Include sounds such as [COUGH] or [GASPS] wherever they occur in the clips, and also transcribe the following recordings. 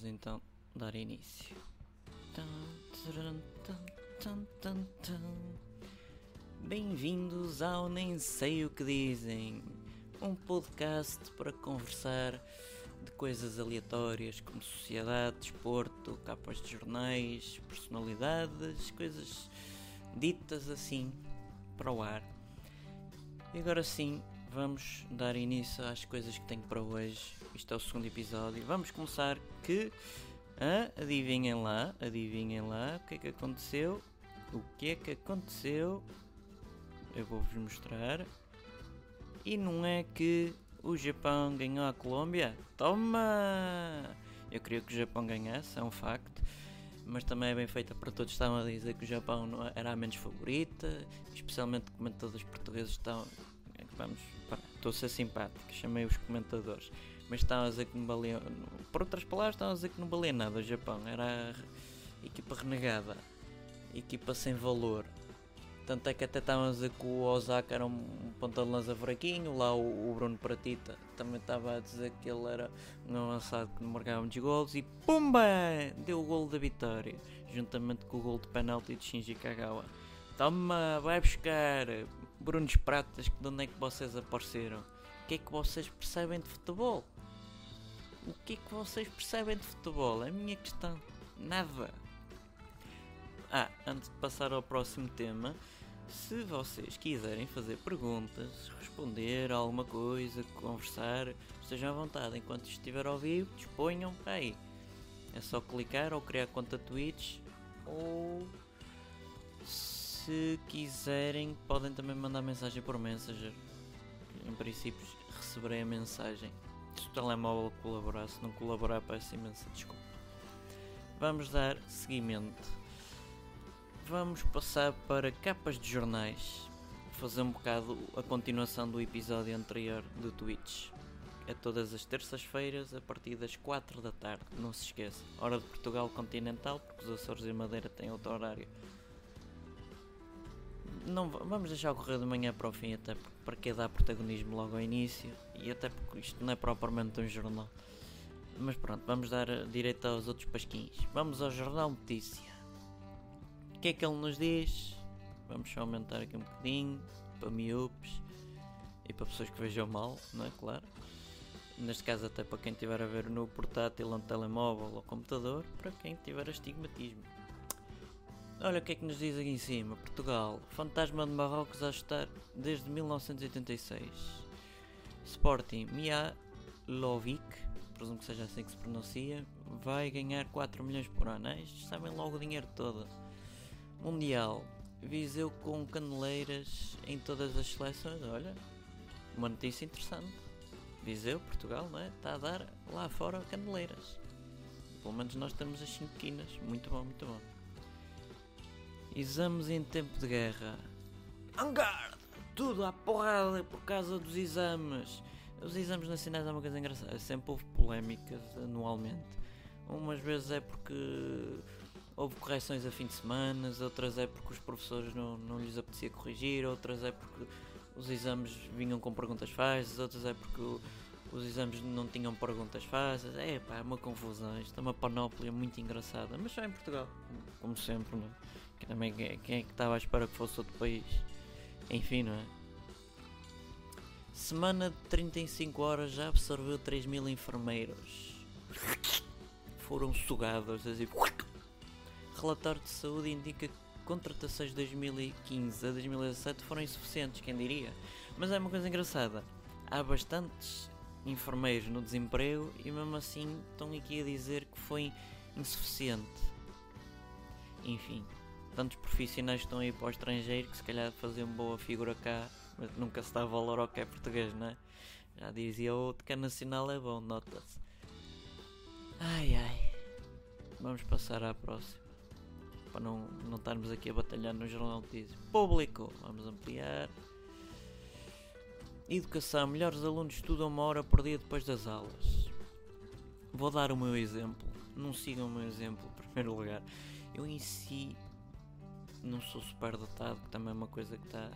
Vamos então dar início. Bem-vindos ao Nem Sei o que Dizem, um podcast para conversar de coisas aleatórias como sociedade, desporto, capas de jornais, personalidades, coisas ditas assim para o ar. E agora sim, vamos dar início às coisas que tenho para hoje. Isto é o segundo episódio. Vamos começar que. Ah, adivinhem lá, adivinhem lá o que é que aconteceu. O que é que aconteceu? Eu vou-vos mostrar. E não é que o Japão ganhou a Colômbia? Toma! Eu queria que o Japão ganhasse, é um facto. Mas também é bem feita para todos. Estavam a dizer que o Japão era a menos favorita, especialmente comentadores portugueses estão. Vamos, estou a ser simpático, chamei os comentadores. Mas estavam a dizer que não valia. Por outras palavras, estavam a dizer que não valia nada o Japão. Era equipa renegada, equipa sem valor. Tanto é que até estavam a dizer que o Osaka era um ponta de lança fraquinho, lá o, o Bruno Pratita também estava a dizer que ele era um avançado que não marcava muitos golos e PUMBA! Deu o golo da vitória, juntamente com o golo de penalti de Shinji Kagawa. Toma, vai buscar Brunos Pratas, de onde é que vocês apareceram? O que é que vocês percebem de futebol? O que é que vocês percebem de futebol? É a minha questão. Nada. Ah, antes de passar ao próximo tema, se vocês quiserem fazer perguntas, responder a alguma coisa, conversar, estejam à vontade. Enquanto estiver ao vivo, disponham aí. É só clicar ou criar conta Twitch ou se quiserem podem também mandar mensagem por Messenger. Em princípio receberei a mensagem. Se o telemóvel colaborar, se não colaborar peço imensa desculpa. Vamos dar seguimento vamos passar para capas de jornais. Fazer um bocado a continuação do episódio anterior do Twitch. É todas as terças-feiras a partir das 4 da tarde, não se esqueça. Hora de Portugal continental, porque os Açores e Madeira têm outro horário. Não, vamos deixar correr de manhã para o fim, até para que dar protagonismo logo ao início e até porque isto não é propriamente um jornal. Mas pronto, vamos dar direito aos outros pasquins. Vamos ao Jornal Notícia. O que é que ele nos diz? Vamos só aumentar aqui um bocadinho para miúpes e para pessoas que vejam mal, não é? Claro. Neste caso, até para quem estiver a ver no portátil, no telemóvel ou computador, para quem tiver astigmatismo. Olha o que é que nos diz aqui em cima: Portugal, fantasma de Marrocos a estar desde 1986. Sporting Mihalovic, presumo que seja assim que se pronuncia, vai ganhar 4 milhões por ano. Estes sabem logo o dinheiro todo. Mundial. Viseu com caneleiras em todas as seleções. Olha, uma notícia interessante. Viseu, Portugal, não é? Está a dar lá fora caneleiras. Pelo menos nós temos as 5 quinas. Muito bom, muito bom. Exames em tempo de guerra. Angar! Tudo à porrada por causa dos exames. Os exames nacionais é uma coisa engraçada. Sempre houve polémicas anualmente. Umas vezes é porque houve correções a fim de semana, outras é porque os professores não, não lhes apetecia corrigir, outras é porque os exames vinham com perguntas fáceis, outras é porque os exames não tinham perguntas fáceis. É pá, é uma confusão, isto é uma panóplia muito engraçada, mas só em Portugal, como sempre, não é? Também quem é que estava à espera que fosse outro país? Enfim, não é? Semana de 35 horas já absorveu 3 mil enfermeiros. Foram sugados, assim relatório de saúde indica que contratações de 2015 a 2017 foram insuficientes, quem diria? Mas é uma coisa engraçada, há bastantes enfermeiros no desemprego e mesmo assim estão aqui a dizer que foi insuficiente. Enfim, tantos profissionais estão aí para o estrangeiro que se calhar faziam boa figura cá, mas nunca se dá valor ao que é português, não é? Já dizia outro que é nacional é bom, nota-se. Ai ai. Vamos passar à próxima para não, não estarmos aqui a batalhar no jornal notícias. Público, vamos ampliar. Educação, melhores alunos estudam uma hora por dia depois das aulas. Vou dar o meu exemplo. Não sigam o meu exemplo, em primeiro lugar. Eu em si não sou super dotado, que também é uma coisa que está.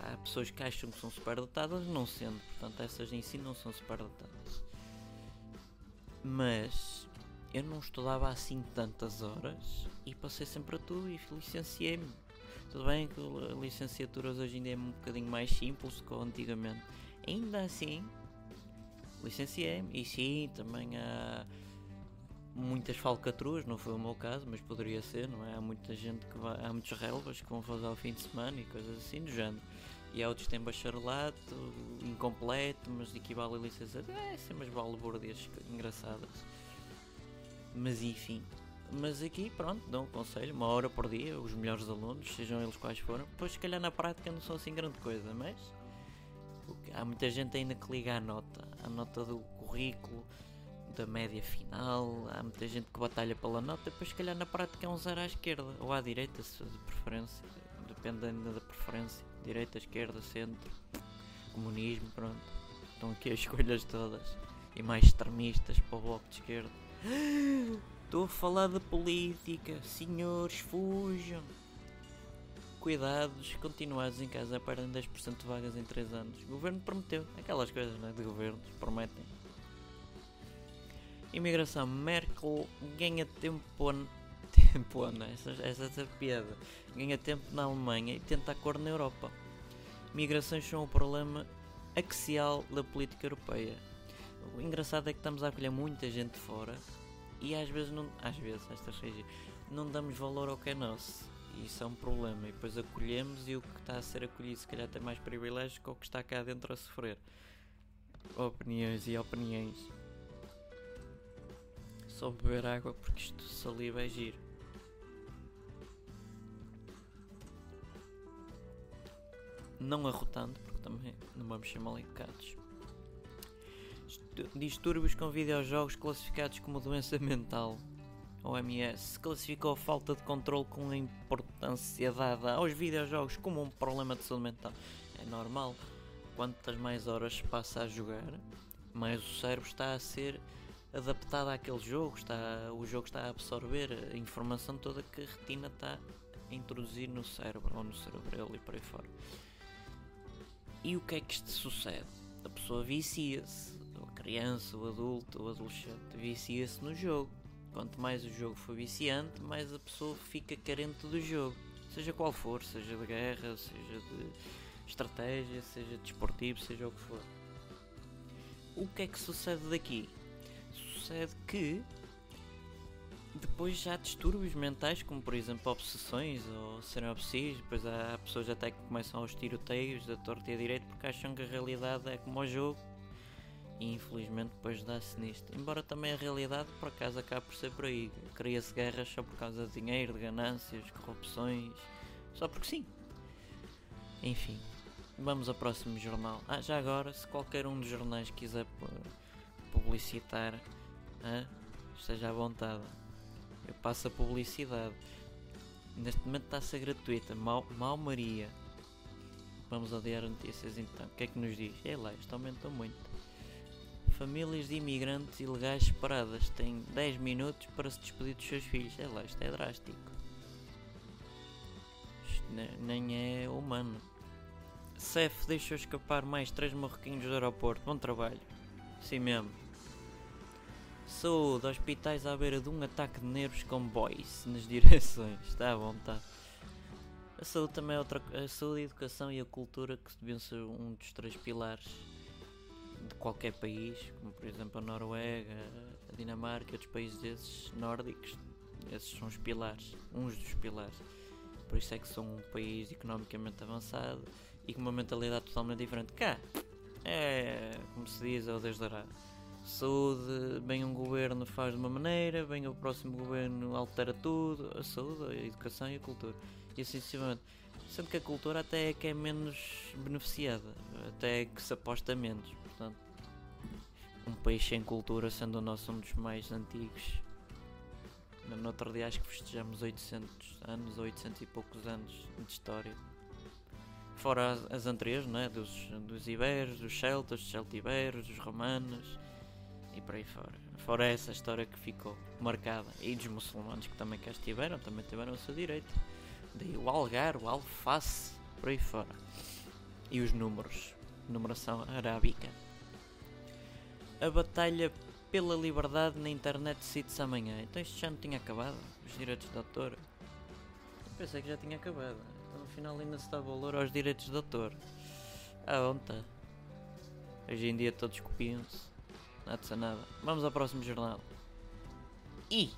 Há pessoas que acham que são super dotadas, não sendo. Portanto, essas em si não são super dotadas. Mas eu não estudava assim tantas horas e passei sempre a tudo e licenciei-me. Tudo bem que licenciaturas hoje em dia é um bocadinho mais simples que antigamente. Ainda assim, licenciei-me. E sim, também há muitas falcatruas, não foi o meu caso, mas poderia ser, não é? Há muita gente que vai, há muitos relvas que vão fazer ao fim de semana e coisas assim do género. E há outros que têm bacharelato, incompleto, mas equivale a licenciatura. É, assim umas balbordias engraçadas. Mas enfim. Mas aqui, pronto, dou um conselho, uma hora por dia, os melhores alunos, sejam eles quais forem. Pois, se calhar na prática não são assim grande coisa, mas há muita gente ainda que liga à nota, à nota do currículo, da média final, há muita gente que batalha pela nota, depois se calhar na prática é um zero à esquerda ou à direita, se de preferência, depende ainda da preferência, direita, esquerda, centro, comunismo, pronto. Estão aqui as [LAUGHS] escolhas todas e mais extremistas para o bloco de esquerda. [GASPS] Estou a falar de política, senhores, fujam. Cuidados, continuados em casa, perdem 10% de vagas em 3 anos. O governo prometeu, aquelas coisas né, de governos, prometem. Imigração, Merkel ganha tempo, [LAUGHS] tempo né? essa, essa é a piada. Ganha tempo na Alemanha e tenta acordo na Europa. Migrações são o problema axial da política europeia. O engraçado é que estamos a acolher muita gente fora e às vezes não, às vezes esta região, não damos valor ao que é nosso. E isso é um problema. E depois acolhemos e o que está a ser acolhido se calhar tem mais privilégios que o que está cá dentro a sofrer. Opiniões e opiniões. Só beber água porque isto saliva é giro. Não arrotando, porque também não vamos ser mal educados. Distúrbios com videojogos classificados como doença mental. OMS classificou a falta de controle com a importância dada aos videojogos como um problema de saúde mental. É normal, quantas mais horas se passa a jogar, mais o cérebro está a ser adaptado àquele jogo, está, o jogo está a absorver a informação toda que a retina está a introduzir no cérebro ou no cerebelo e por aí fora. E o que é que isto sucede? A pessoa vicia-se, criança, o adulto, o adolescente, vicia-se no jogo. Quanto mais o jogo for viciante, mais a pessoa fica carente do jogo. Seja qual for, seja de guerra, seja de estratégia, seja desportivo, seja o que for. O que é que sucede daqui? sucede que depois já há distúrbios mentais, como por exemplo obsessões ou serem depois há pessoas até que começam aos tiroteios da torta e a direita porque acham que a realidade é como o jogo e infelizmente depois dá-se nisto. Embora também a realidade por acaso acabe por ser por aí. Cria-se guerras só por causa de dinheiro, de ganâncias, corrupções, só porque sim. Enfim, vamos ao próximo jornal. Ah, já agora, se qualquer um dos jornais quiser publicitar Hã? Esteja à vontade. Eu passo a publicidade. Neste momento está a ser gratuita. Mal, Mal Maria. Vamos ao Diário Notícias então. O que é que nos diz? É lá, isto aumentou muito. Famílias de imigrantes ilegais separadas têm 10 minutos para se despedir dos seus filhos. É lá, isto é drástico. Isto nem é humano. CEF deixou escapar mais 3 marroquinos do aeroporto. Bom trabalho. Sim mesmo. Saúde, hospitais à beira de um ataque de nervos com boys nas [LAUGHS] direções. Está à vontade. A saúde também é outra A saúde, a educação e a cultura que deviam ser um dos três pilares qualquer país, como por exemplo a Noruega, a Dinamarca e outros países desses nórdicos. Esses são os pilares, uns dos pilares. Por isso é que são um país economicamente avançado e com uma mentalidade totalmente diferente. Cá é, como se diz, é o Deus dará saúde, bem um governo faz de uma maneira, bem o próximo governo altera tudo, a saúde, a educação e a cultura. E assim sucessivamente. Sendo que a cultura até é que é menos beneficiada, até é que se aposta menos. Portanto, um país sem cultura, sendo o nosso um dos mais antigos. No outro dia acho que festejamos 800 anos, ou 800 e poucos anos de história. Fora as, as anteriores, né? dos, dos iberos, dos celtas, dos celtiberos, dos romanos e por aí fora. Fora essa história que ficou marcada. E dos muçulmanos que também cá estiveram, também tiveram o seu direito. Daí o algar, o alface, por aí fora. E os números. Numeração arábica. A batalha pela liberdade na internet decide-se amanhã. Então isto já não tinha acabado, os direitos de autor. Eu pensei que já tinha acabado. Então, no final ainda se dá valor aos direitos de autor. Ah, onde está? Hoje em dia todos copiam-se. Nada de nada. Vamos ao próximo jornal. E